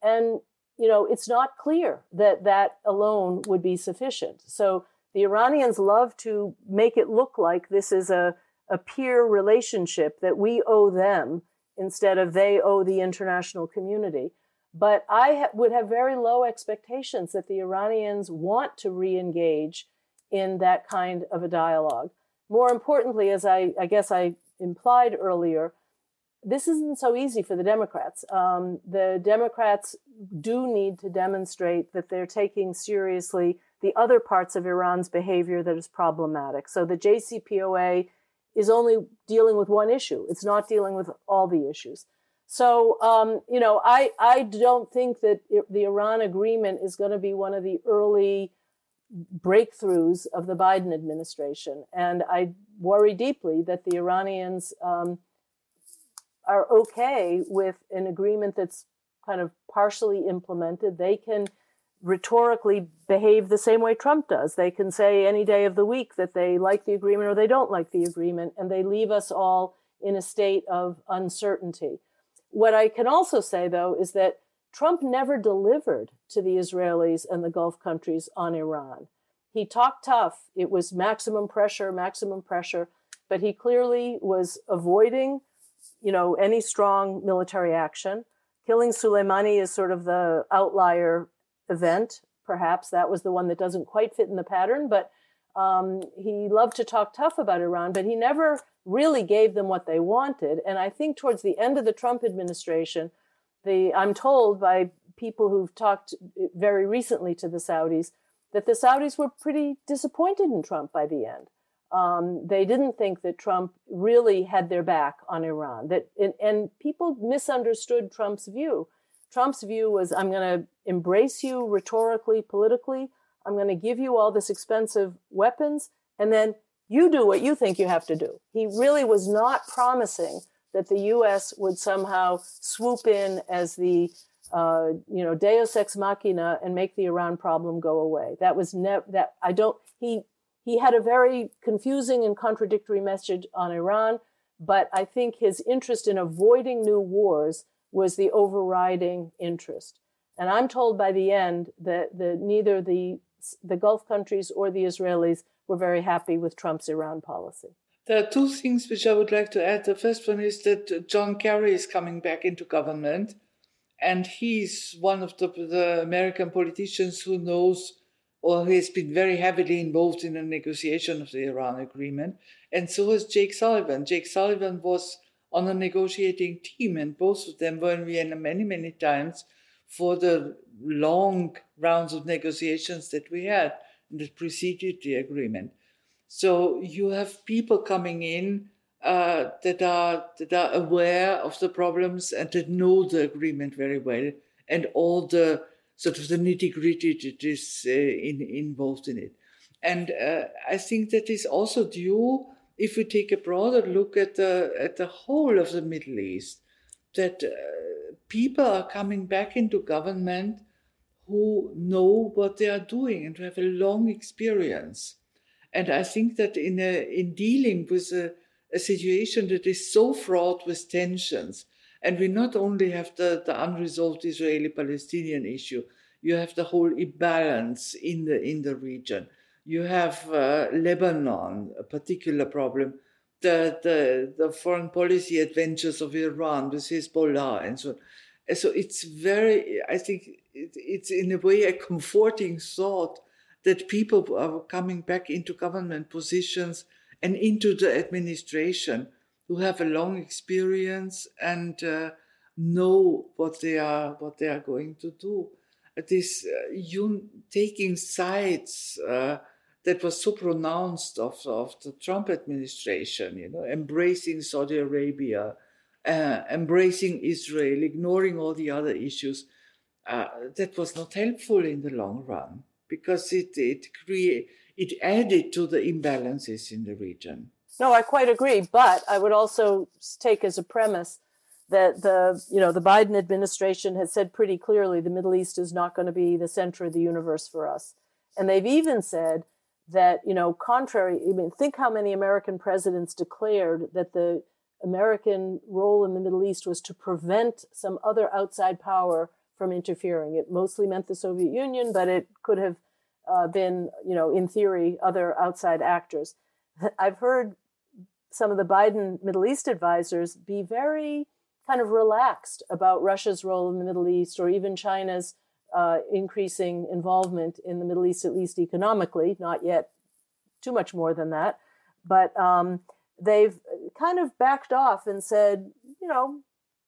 And, you know, it's not clear that that alone would be sufficient. So the Iranians love to make it look like this is a, a peer relationship that we owe them instead of they owe the international community. But I ha- would have very low expectations that the Iranians want to re engage in that kind of a dialogue. More importantly, as I, I guess I implied earlier, this isn't so easy for the Democrats. Um, the Democrats do need to demonstrate that they're taking seriously the other parts of Iran's behavior that is problematic. So the JCPOA is only dealing with one issue. It's not dealing with all the issues. So, um, you know, I, I don't think that the Iran agreement is going to be one of the early breakthroughs of the Biden administration. And I worry deeply that the Iranians um, are okay with an agreement that's kind of partially implemented. They can rhetorically behave the same way Trump does. They can say any day of the week that they like the agreement or they don't like the agreement, and they leave us all in a state of uncertainty. What I can also say, though, is that Trump never delivered to the Israelis and the Gulf countries on Iran. He talked tough. It was maximum pressure, maximum pressure, but he clearly was avoiding, you know, any strong military action. Killing Soleimani is sort of the outlier event. Perhaps that was the one that doesn't quite fit in the pattern, but um, he loved to talk tough about Iran, but he never really gave them what they wanted. And I think towards the end of the Trump administration, the I'm told by people who've talked very recently to the Saudis that the Saudis were pretty disappointed in Trump by the end. Um, they didn't think that Trump really had their back on Iran. That and, and people misunderstood Trump's view. Trump's view was I'm going to embrace you rhetorically, politically. I'm going to give you all this expensive weapons, and then you do what you think you have to do. He really was not promising that the U.S. would somehow swoop in as the uh, you know Deus ex machina and make the Iran problem go away. That was never that I don't he he had a very confusing and contradictory message on Iran, but I think his interest in avoiding new wars was the overriding interest. And I'm told by the end that the, neither the, the Gulf countries or the Israelis were very happy with Trump's Iran policy. There are two things which I would like to add. The first one is that uh, John Kerry is coming back into government, and he's one of the, the American politicians who knows or who has been very heavily involved in the negotiation of the Iran agreement. And so has Jake Sullivan. Jake Sullivan was on the negotiating team, and both of them were in Vienna many, many times for the long rounds of negotiations that we had that preceded the agreement. So you have people coming in uh, that are that are aware of the problems and that know the agreement very well and all the sort of the nitty gritty that is uh, in, involved in it. And uh, I think that is also due if we take a broader look at the at the whole of the Middle East, that uh, people are coming back into government who know what they are doing and who have a long experience. And I think that in a, in dealing with a, a situation that is so fraught with tensions, and we not only have the, the unresolved Israeli-Palestinian issue, you have the whole imbalance in the in the region. You have uh, Lebanon, a particular problem. The, the the foreign policy adventures of Iran with Hezbollah and so on. And so it's very. I think it, it's in a way a comforting thought that people are coming back into government positions and into the administration who have a long experience and uh, know what they are what they are going to do. This uh, you taking sides uh, that was so pronounced of, of the Trump administration, you know, embracing Saudi Arabia, uh, embracing Israel, ignoring all the other issues, uh, that was not helpful in the long run because it it create it added to the imbalances in the region. No, I quite agree, but I would also take as a premise that the you know the Biden administration has said pretty clearly the Middle East is not going to be the center of the universe for us, and they've even said that you know contrary. I mean, think how many American presidents declared that the American role in the Middle East was to prevent some other outside power from interfering. It mostly meant the Soviet Union, but it could have uh, been, you know, in theory, other outside actors. I've heard some of the Biden Middle East advisors be very kind of relaxed about Russia's role in the Middle East or even China's uh, increasing involvement in the Middle East, at least economically, not yet too much more than that. But um, they've kind of backed off and said, you know,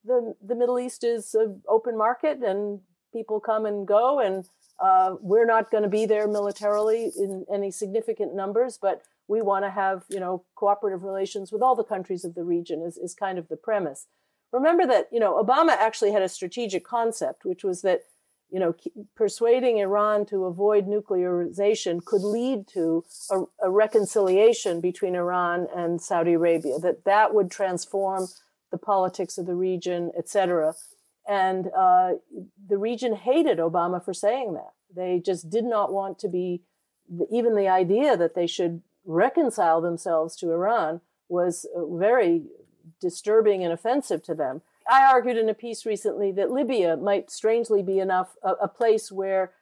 the the Middle East is an open market and people come and go, and uh, we're not going to be there militarily in any significant numbers, but we want to have you know cooperative relations with all the countries of the region. Is is kind of the premise. Remember that you know Obama actually had a strategic concept, which was that you know persuading Iran to avoid nuclearization could lead to a, a reconciliation between Iran and Saudi Arabia. That that would transform the politics of the region, etc. And uh, the region hated Obama for saying that. They just did not want to be, even the idea that they should reconcile themselves to Iran was uh, very disturbing and offensive to them. I argued in a piece recently that Libya might strangely be enough a, a place where,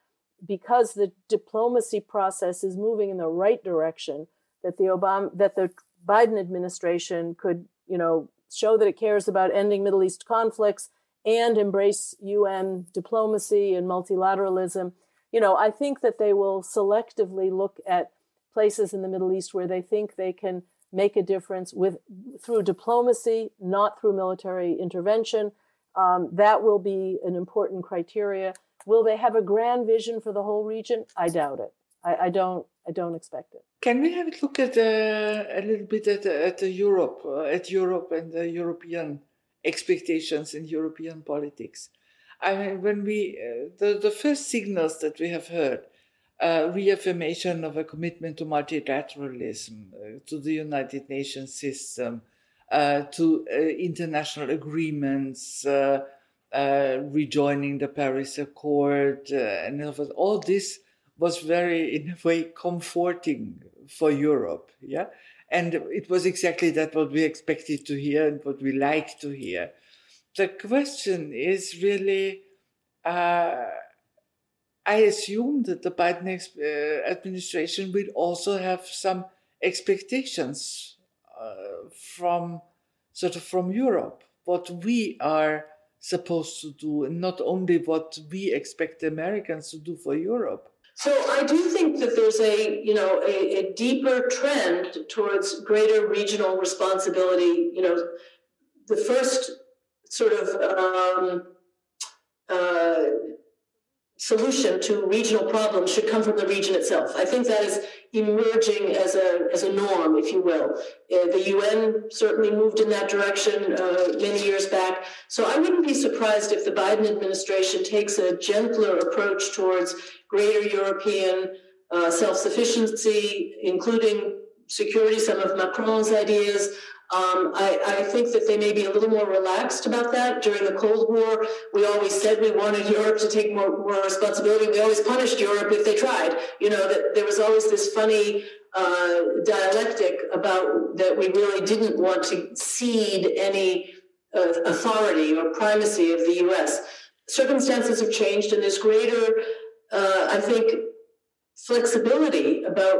because the diplomacy process is moving in the right direction, that the Obama that the Biden administration could, you know, show that it cares about ending Middle East conflicts and embrace UN diplomacy and multilateralism. You know, I think that they will selectively look at places in the Middle East where they think they can make a difference with through diplomacy, not through military intervention. Um, that will be an important criteria. Will they have a grand vision for the whole region? I doubt it. I, I don't. I don't expect it. Can we have a look at uh, a little bit at, at Europe, uh, at Europe and the European expectations in European politics? I mean, when we uh, the the first signals that we have heard, uh, reaffirmation of a commitment to multilateralism, uh, to the United Nations system, uh, to international agreements. rejoining the Paris Accord, and all this was very, in a way, comforting for Europe. Yeah. And it was exactly that what we expected to hear and what we like to hear. The question is really, uh, I assume that the Biden uh, administration will also have some expectations uh, from sort of from Europe, what we are supposed to do, and not only what we expect Americans to do for Europe. So I do think that there's a you know a, a deeper trend towards greater regional responsibility. You know, the first sort of um, uh, solution to regional problems should come from the region itself. I think that is emerging as a, as a norm, if you will. Uh, the UN certainly moved in that direction uh, many years back. So I wouldn't be surprised if the Biden administration takes a gentler approach towards greater European uh, self sufficiency, including security, some of Macron's ideas, um, I, I, think that they may be a little more relaxed about that. During the Cold War, we always said we wanted Europe to take more, more responsibility. We always punished Europe if they tried. You know, that there was always this funny uh, dialectic about that we really didn't want to cede any uh, authority or primacy of the U.S. Circumstances have changed, and there's greater, uh, I think, flexibility about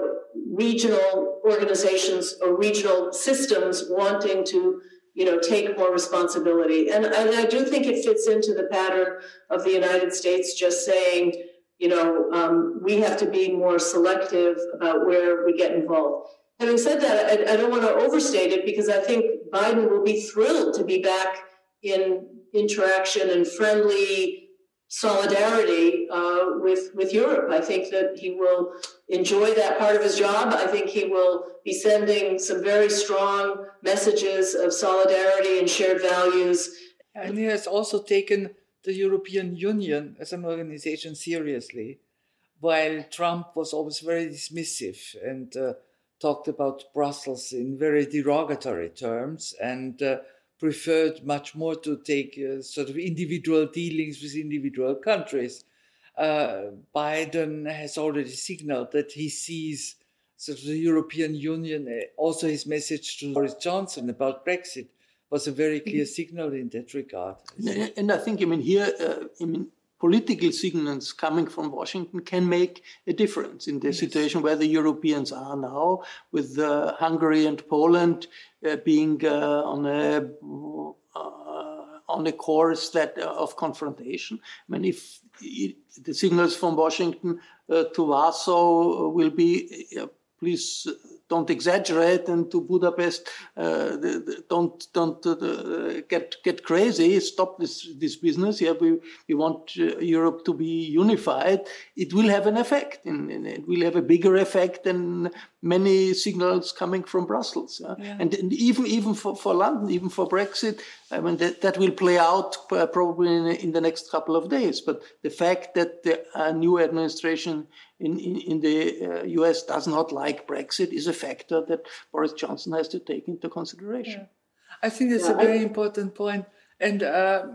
regional organizations or regional systems wanting to you know take more responsibility. And, i do think it fits into the pattern of the united states just saying you know um, we have to be more selective about where we get involved. Having said that I, I don't want to overstate it because i think biden will be thrilled to be back in interaction and friendly solidarity uh, with with Europe. I think that he will enjoy that part of his job. I think he will be sending some very strong messages of solidarity and shared values. And he has also taken the European Union as an organization seriously, while Trump was always very dismissive and uh, talked about Brussels in very derogatory terms and. Uh, preferred much more to take uh, sort of individual dealings with individual countries. Uh, Biden has already signaled that he sees sort of the European Union, uh, also his message to Boris Johnson about Brexit was a very clear mm-hmm. signal in that regard. And I think, I mean, here, uh, I mean, political signals coming from Washington can make a difference in the yes. situation where the Europeans are now, with uh, Hungary and Poland uh, being uh, on a uh, on a course that uh, of confrontation. I mean, if it, the signals from Washington uh, to Warsaw will be, please don't exaggerate and to Budapest uh, don't don't uh, get get crazy stop this this business yeah we we want uh, Europe to be unified it will have an effect and, and, it will have a bigger effect than many signals coming from Brussels yeah? Yeah. And, and, even even for, for London even for Brexit I mean that, that will play out uh, probably in, in the next couple of days but the fact that the uh, new administration in, in, in the US uh, does not like Brexit is a factor that Boris Johnson has to take into consideration. Yeah. I think that's yeah, a very I, important point. And uh,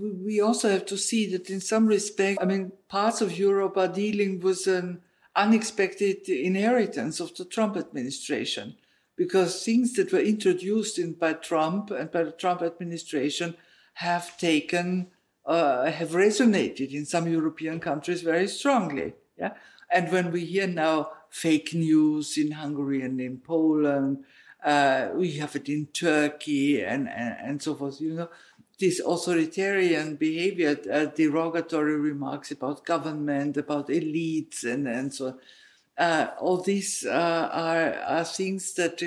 we also have to see that in some respect, I mean, parts of Europe are dealing with an unexpected inheritance of the Trump administration because things that were introduced in by Trump and by the Trump administration have taken, uh, have resonated in some European countries very strongly. Yeah. And when we hear now fake news in Hungary and in Poland, uh, we have it in Turkey and, and, and, so forth, you know, this authoritarian behavior, uh, derogatory remarks about government, about elites, and, and so on. Uh, all these uh, are, are things that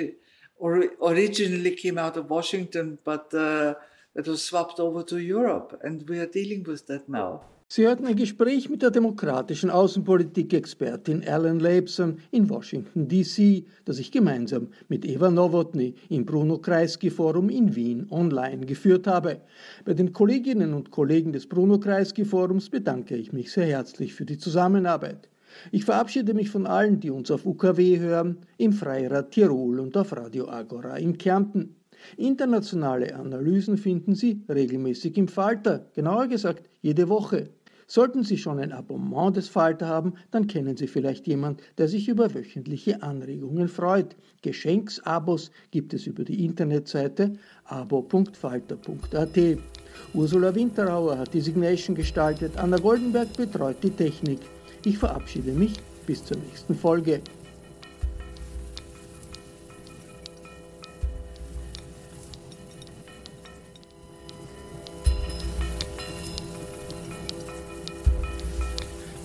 or, originally came out of Washington, but uh, that was swapped over to Europe, and we are dealing with that now. Sie hörten ein Gespräch mit der demokratischen Außenpolitik-Expertin Alan Labeson in Washington, D.C., das ich gemeinsam mit Eva Nowotny im Bruno Kreisky Forum in Wien online geführt habe. Bei den Kolleginnen und Kollegen des Bruno Kreisky Forums bedanke ich mich sehr herzlich für die Zusammenarbeit. Ich verabschiede mich von allen, die uns auf UKW hören, im Freirad Tirol und auf Radio Agora in Kärnten. Internationale Analysen finden Sie regelmäßig im Falter, genauer gesagt jede Woche. Sollten Sie schon ein Abonnement des Falter haben, dann kennen Sie vielleicht jemand, der sich über wöchentliche Anregungen freut. Geschenksabos gibt es über die Internetseite abo.falter.at. Ursula Winterauer hat die Signation gestaltet, Anna Goldenberg betreut die Technik. Ich verabschiede mich bis zur nächsten Folge.